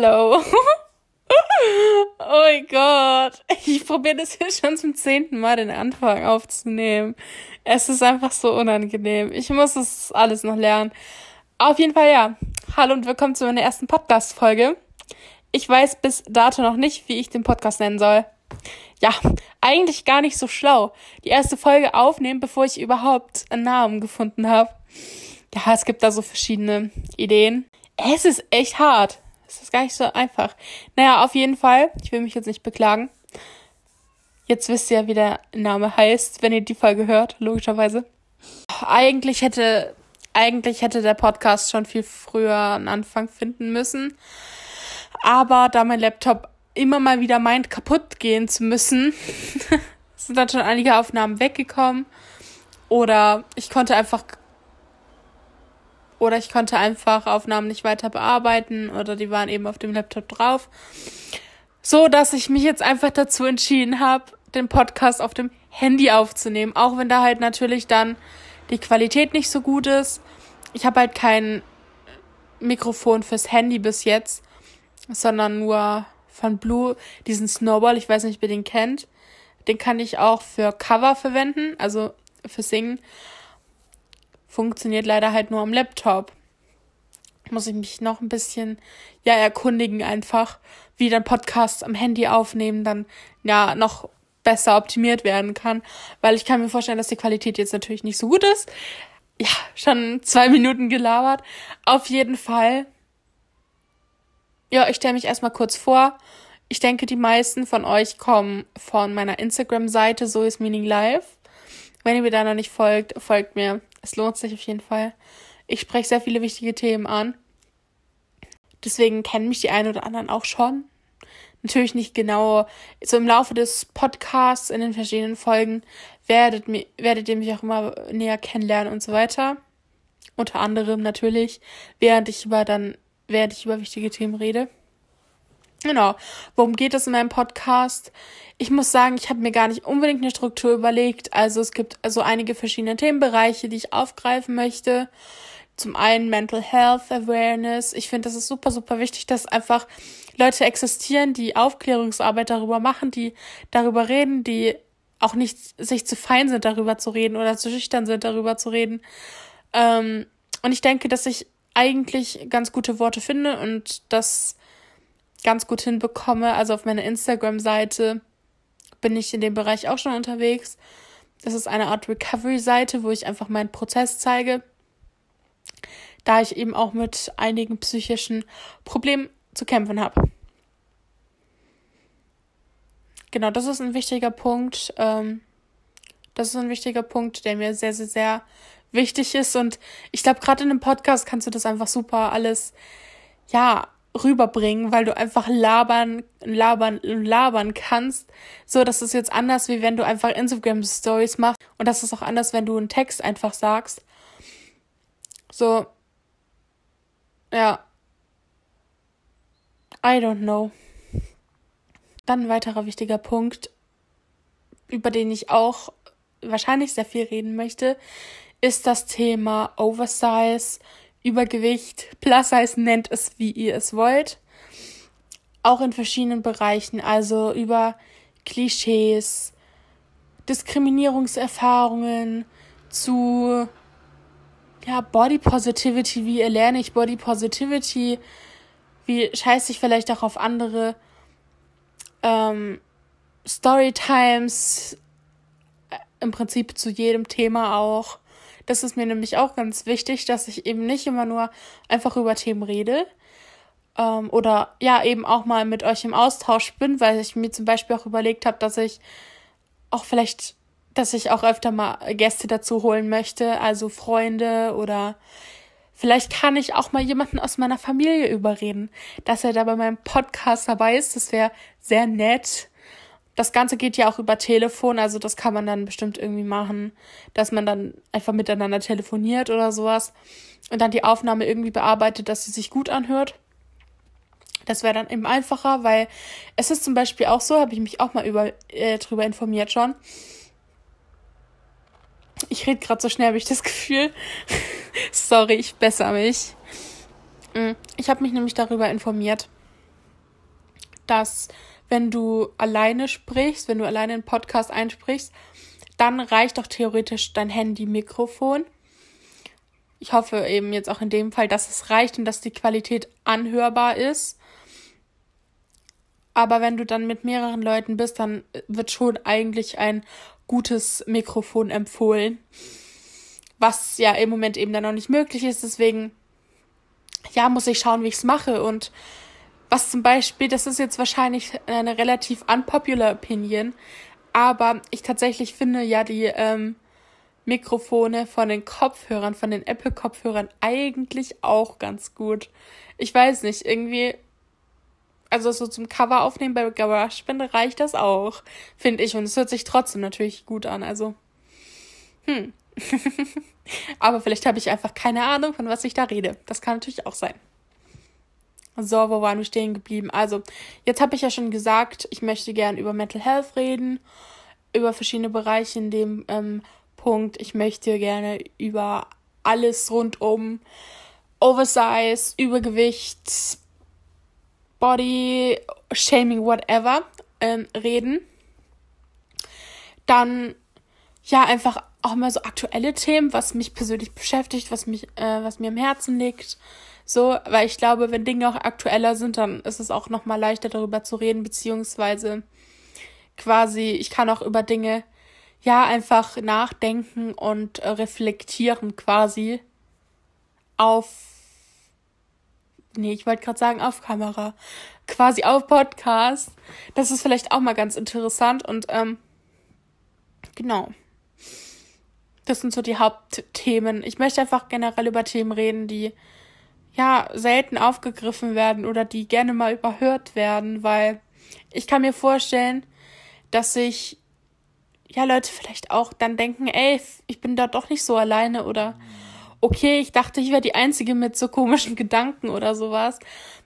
Hallo. oh mein Gott. Ich probiere das hier schon zum zehnten Mal den Anfang aufzunehmen. Es ist einfach so unangenehm. Ich muss das alles noch lernen. Auf jeden Fall ja. Hallo und willkommen zu meiner ersten Podcast-Folge. Ich weiß bis dato noch nicht, wie ich den Podcast nennen soll. Ja, eigentlich gar nicht so schlau. Die erste Folge aufnehmen, bevor ich überhaupt einen Namen gefunden habe. Ja, es gibt da so verschiedene Ideen. Es ist echt hart. Es ist gar nicht so einfach. Naja, auf jeden Fall. Ich will mich jetzt nicht beklagen. Jetzt wisst ihr ja, wie der Name heißt, wenn ihr die Folge hört, logischerweise. Eigentlich hätte, eigentlich hätte der Podcast schon viel früher einen Anfang finden müssen. Aber da mein Laptop immer mal wieder meint, kaputt gehen zu müssen, sind dann schon einige Aufnahmen weggekommen. Oder ich konnte einfach oder ich konnte einfach Aufnahmen nicht weiter bearbeiten oder die waren eben auf dem Laptop drauf. So dass ich mich jetzt einfach dazu entschieden habe, den Podcast auf dem Handy aufzunehmen, auch wenn da halt natürlich dann die Qualität nicht so gut ist. Ich habe halt kein Mikrofon fürs Handy bis jetzt, sondern nur von Blue diesen Snowball, ich weiß nicht, wer den kennt. Den kann ich auch für Cover verwenden, also für Singen funktioniert leider halt nur am Laptop. Muss ich mich noch ein bisschen, ja, erkundigen einfach, wie dann Podcasts am Handy aufnehmen dann, ja, noch besser optimiert werden kann, weil ich kann mir vorstellen, dass die Qualität jetzt natürlich nicht so gut ist. Ja, schon zwei Minuten gelabert. Auf jeden Fall. Ja, ich stelle mich erstmal kurz vor. Ich denke, die meisten von euch kommen von meiner Instagram-Seite, so ist Meaning Live. Wenn ihr mir da noch nicht folgt, folgt mir. Es lohnt sich auf jeden Fall. Ich spreche sehr viele wichtige Themen an. Deswegen kennen mich die einen oder anderen auch schon. Natürlich nicht genau. So im Laufe des Podcasts in den verschiedenen Folgen werdet, werdet ihr mich auch immer näher kennenlernen und so weiter. Unter anderem natürlich, während ich über dann, während ich über wichtige Themen rede. Genau. Worum geht es in meinem Podcast? Ich muss sagen, ich habe mir gar nicht unbedingt eine Struktur überlegt. Also es gibt also einige verschiedene Themenbereiche, die ich aufgreifen möchte. Zum einen Mental Health Awareness. Ich finde, das ist super, super wichtig, dass einfach Leute existieren, die Aufklärungsarbeit darüber machen, die darüber reden, die auch nicht sich zu fein sind, darüber zu reden oder zu schüchtern sind, darüber zu reden. Ähm, und ich denke, dass ich eigentlich ganz gute Worte finde und das ganz gut hinbekomme. Also auf meiner Instagram-Seite bin ich in dem Bereich auch schon unterwegs. Das ist eine Art Recovery-Seite, wo ich einfach meinen Prozess zeige, da ich eben auch mit einigen psychischen Problemen zu kämpfen habe. Genau, das ist ein wichtiger Punkt. Ähm, das ist ein wichtiger Punkt, der mir sehr, sehr, sehr wichtig ist. Und ich glaube, gerade in einem Podcast kannst du das einfach super alles, ja, rüberbringen, weil du einfach labern, labern, labern kannst. So, das ist jetzt anders, wie wenn du einfach Instagram Stories machst. Und das ist auch anders, wenn du einen Text einfach sagst. So. Ja. I don't know. Dann ein weiterer wichtiger Punkt, über den ich auch wahrscheinlich sehr viel reden möchte, ist das Thema Oversize, Übergewicht, Plus Size nennt es, wie ihr es wollt. Auch in verschiedenen Bereichen, also über Klischees, Diskriminierungserfahrungen zu ja, Body Positivity, wie erlerne ich Body Positivity, wie scheiße ich vielleicht auch auf andere ähm, Storytimes, äh, im Prinzip zu jedem Thema auch. Das ist mir nämlich auch ganz wichtig, dass ich eben nicht immer nur einfach über Themen rede ähm, oder ja eben auch mal mit euch im Austausch bin, weil ich mir zum Beispiel auch überlegt habe, dass ich auch vielleicht, dass ich auch öfter mal Gäste dazu holen möchte, also Freunde oder Vielleicht kann ich auch mal jemanden aus meiner Familie überreden, dass er da bei meinem Podcast dabei ist. Das wäre sehr nett. Das Ganze geht ja auch über Telefon, also das kann man dann bestimmt irgendwie machen, dass man dann einfach miteinander telefoniert oder sowas und dann die Aufnahme irgendwie bearbeitet, dass sie sich gut anhört. Das wäre dann eben einfacher, weil es ist zum Beispiel auch so, habe ich mich auch mal über, äh, drüber informiert schon. Ich rede gerade so schnell, habe ich das Gefühl. Sorry, ich besser mich. Mm, ich habe mich nämlich darüber informiert, dass wenn du alleine sprichst, wenn du alleine einen Podcast einsprichst, dann reicht doch theoretisch dein Handy-Mikrofon. Ich hoffe eben jetzt auch in dem Fall, dass es reicht und dass die Qualität anhörbar ist. Aber wenn du dann mit mehreren Leuten bist, dann wird schon eigentlich ein gutes Mikrofon empfohlen. Was ja im Moment eben dann noch nicht möglich ist. Deswegen, ja, muss ich schauen, wie ich es mache. Und was zum Beispiel, das ist jetzt wahrscheinlich eine relativ unpopular Opinion, aber ich tatsächlich finde ja die ähm, Mikrofone von den Kopfhörern, von den Apple-Kopfhörern eigentlich auch ganz gut. Ich weiß nicht, irgendwie, also so zum Cover aufnehmen bei GarageBand reicht das auch, finde ich. Und es hört sich trotzdem natürlich gut an. Also, hm. Aber vielleicht habe ich einfach keine Ahnung, von was ich da rede. Das kann natürlich auch sein. So, wo waren wir stehen geblieben? Also, jetzt habe ich ja schon gesagt, ich möchte gern über Mental Health reden, über verschiedene Bereiche in dem ähm, Punkt. Ich möchte gerne über alles rund um Oversize, Übergewicht, Body, Shaming, whatever ähm, reden. Dann ja einfach auch mal so aktuelle Themen, was mich persönlich beschäftigt, was mich, äh, was mir am Herzen liegt. So, weil ich glaube, wenn Dinge auch aktueller sind, dann ist es auch noch mal leichter darüber zu reden, beziehungsweise quasi, ich kann auch über Dinge ja einfach nachdenken und äh, reflektieren quasi auf nee, ich wollte gerade sagen auf Kamera, quasi auf Podcast. Das ist vielleicht auch mal ganz interessant und ähm, genau. Das sind so die Hauptthemen. Ich möchte einfach generell über Themen reden, die ja selten aufgegriffen werden oder die gerne mal überhört werden, weil ich kann mir vorstellen, dass sich ja Leute vielleicht auch dann denken, ey, ich bin da doch nicht so alleine oder okay, ich dachte, ich wäre die einzige mit so komischen Gedanken oder sowas,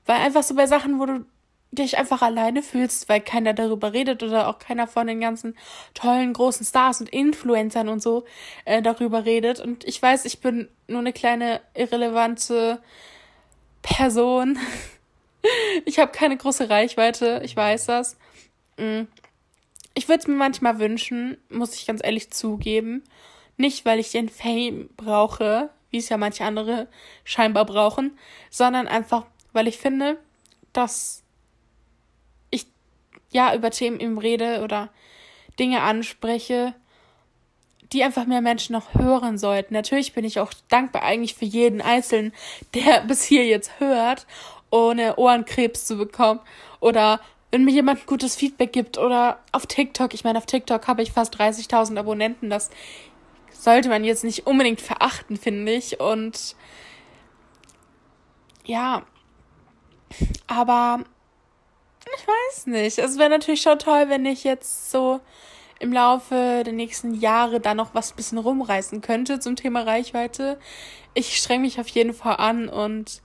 weil einfach so bei Sachen, wo du dich einfach alleine fühlst, weil keiner darüber redet oder auch keiner von den ganzen tollen großen Stars und Influencern und so äh, darüber redet. Und ich weiß, ich bin nur eine kleine irrelevante Person. Ich habe keine große Reichweite, ich weiß das. Mm. Ich würde es mir manchmal wünschen, muss ich ganz ehrlich zugeben. Nicht, weil ich den Fame brauche, wie es ja manche andere scheinbar brauchen, sondern einfach, weil ich finde, dass ich ja über Themen eben rede oder Dinge anspreche, die einfach mehr Menschen noch hören sollten. Natürlich bin ich auch dankbar eigentlich für jeden Einzelnen, der bis hier jetzt hört, ohne Ohrenkrebs zu bekommen. Oder wenn mir jemand gutes Feedback gibt oder auf TikTok. Ich meine, auf TikTok habe ich fast 30.000 Abonnenten. Das sollte man jetzt nicht unbedingt verachten, finde ich. Und ja, aber ich weiß nicht. Es wäre natürlich schon toll, wenn ich jetzt so im Laufe der nächsten Jahre da noch was bisschen rumreißen könnte zum Thema Reichweite. Ich streng mich auf jeden Fall an und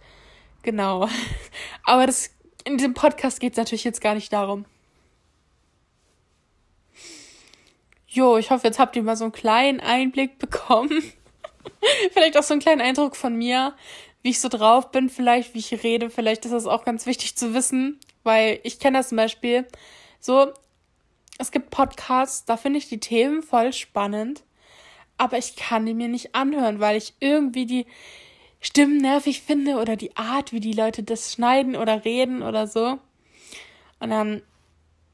genau. Aber das, in diesem Podcast geht es natürlich jetzt gar nicht darum. Jo, ich hoffe, jetzt habt ihr mal so einen kleinen Einblick bekommen. vielleicht auch so einen kleinen Eindruck von mir, wie ich so drauf bin, vielleicht wie ich rede. Vielleicht ist das auch ganz wichtig zu wissen, weil ich kenne das zum Beispiel so, es gibt Podcasts, da finde ich die Themen voll spannend, aber ich kann die mir nicht anhören, weil ich irgendwie die Stimmen nervig finde oder die Art, wie die Leute das schneiden oder reden oder so. Und dann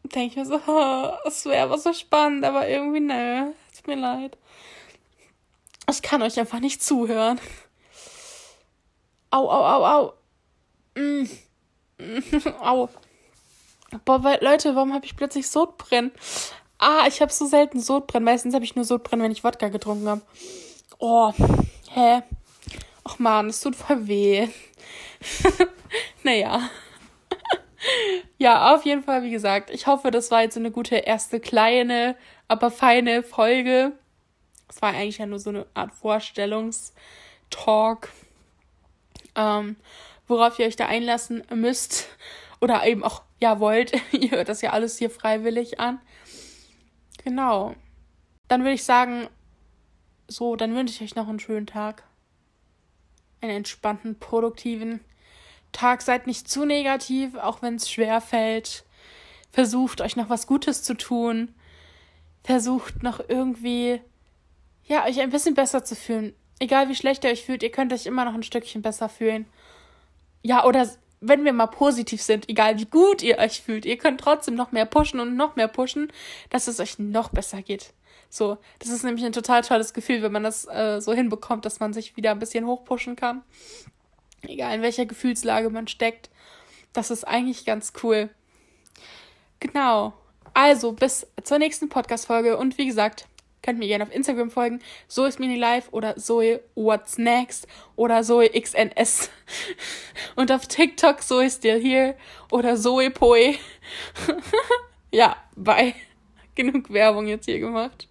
denke ich mir so, oh, es wäre aber so spannend, aber irgendwie nö, tut mir leid. Ich kann euch einfach nicht zuhören. Au, au, au, au. Mm. au. Boah, Leute, warum habe ich plötzlich Sodbrennen? Ah, ich habe so selten Sodbrennen. Meistens habe ich nur Sodbrennen, wenn ich Wodka getrunken habe. Oh, hä? Ach man, es tut voll weh. naja. ja, auf jeden Fall, wie gesagt, ich hoffe, das war jetzt so eine gute erste kleine, aber feine Folge. Es war eigentlich ja nur so eine Art Vorstellungstalk, ähm, worauf ihr euch da einlassen müsst oder eben auch ja wollt. Ihr hört das ja alles hier freiwillig an. Genau. Dann würde ich sagen, so, dann wünsche ich euch noch einen schönen Tag. Einen entspannten, produktiven Tag. Seid nicht zu negativ, auch wenn es schwer fällt. versucht euch noch was Gutes zu tun, versucht noch irgendwie, ja, euch ein bisschen besser zu fühlen. Egal wie schlecht ihr euch fühlt, ihr könnt euch immer noch ein Stückchen besser fühlen. Ja, oder wenn wir mal positiv sind, egal wie gut ihr euch fühlt, ihr könnt trotzdem noch mehr pushen und noch mehr pushen, dass es euch noch besser geht. So, das ist nämlich ein total tolles Gefühl, wenn man das äh, so hinbekommt, dass man sich wieder ein bisschen hochpushen kann. Egal in welcher Gefühlslage man steckt. Das ist eigentlich ganz cool. Genau. Also, bis zur nächsten Podcast-Folge. Und wie gesagt, könnt mir gerne auf Instagram folgen. Zoe ist Mini Live oder Zoe What's Next oder Zoe XNS. Und auf TikTok Zoe Still Here oder Zoe Poe. ja, bye. Genug Werbung jetzt hier gemacht.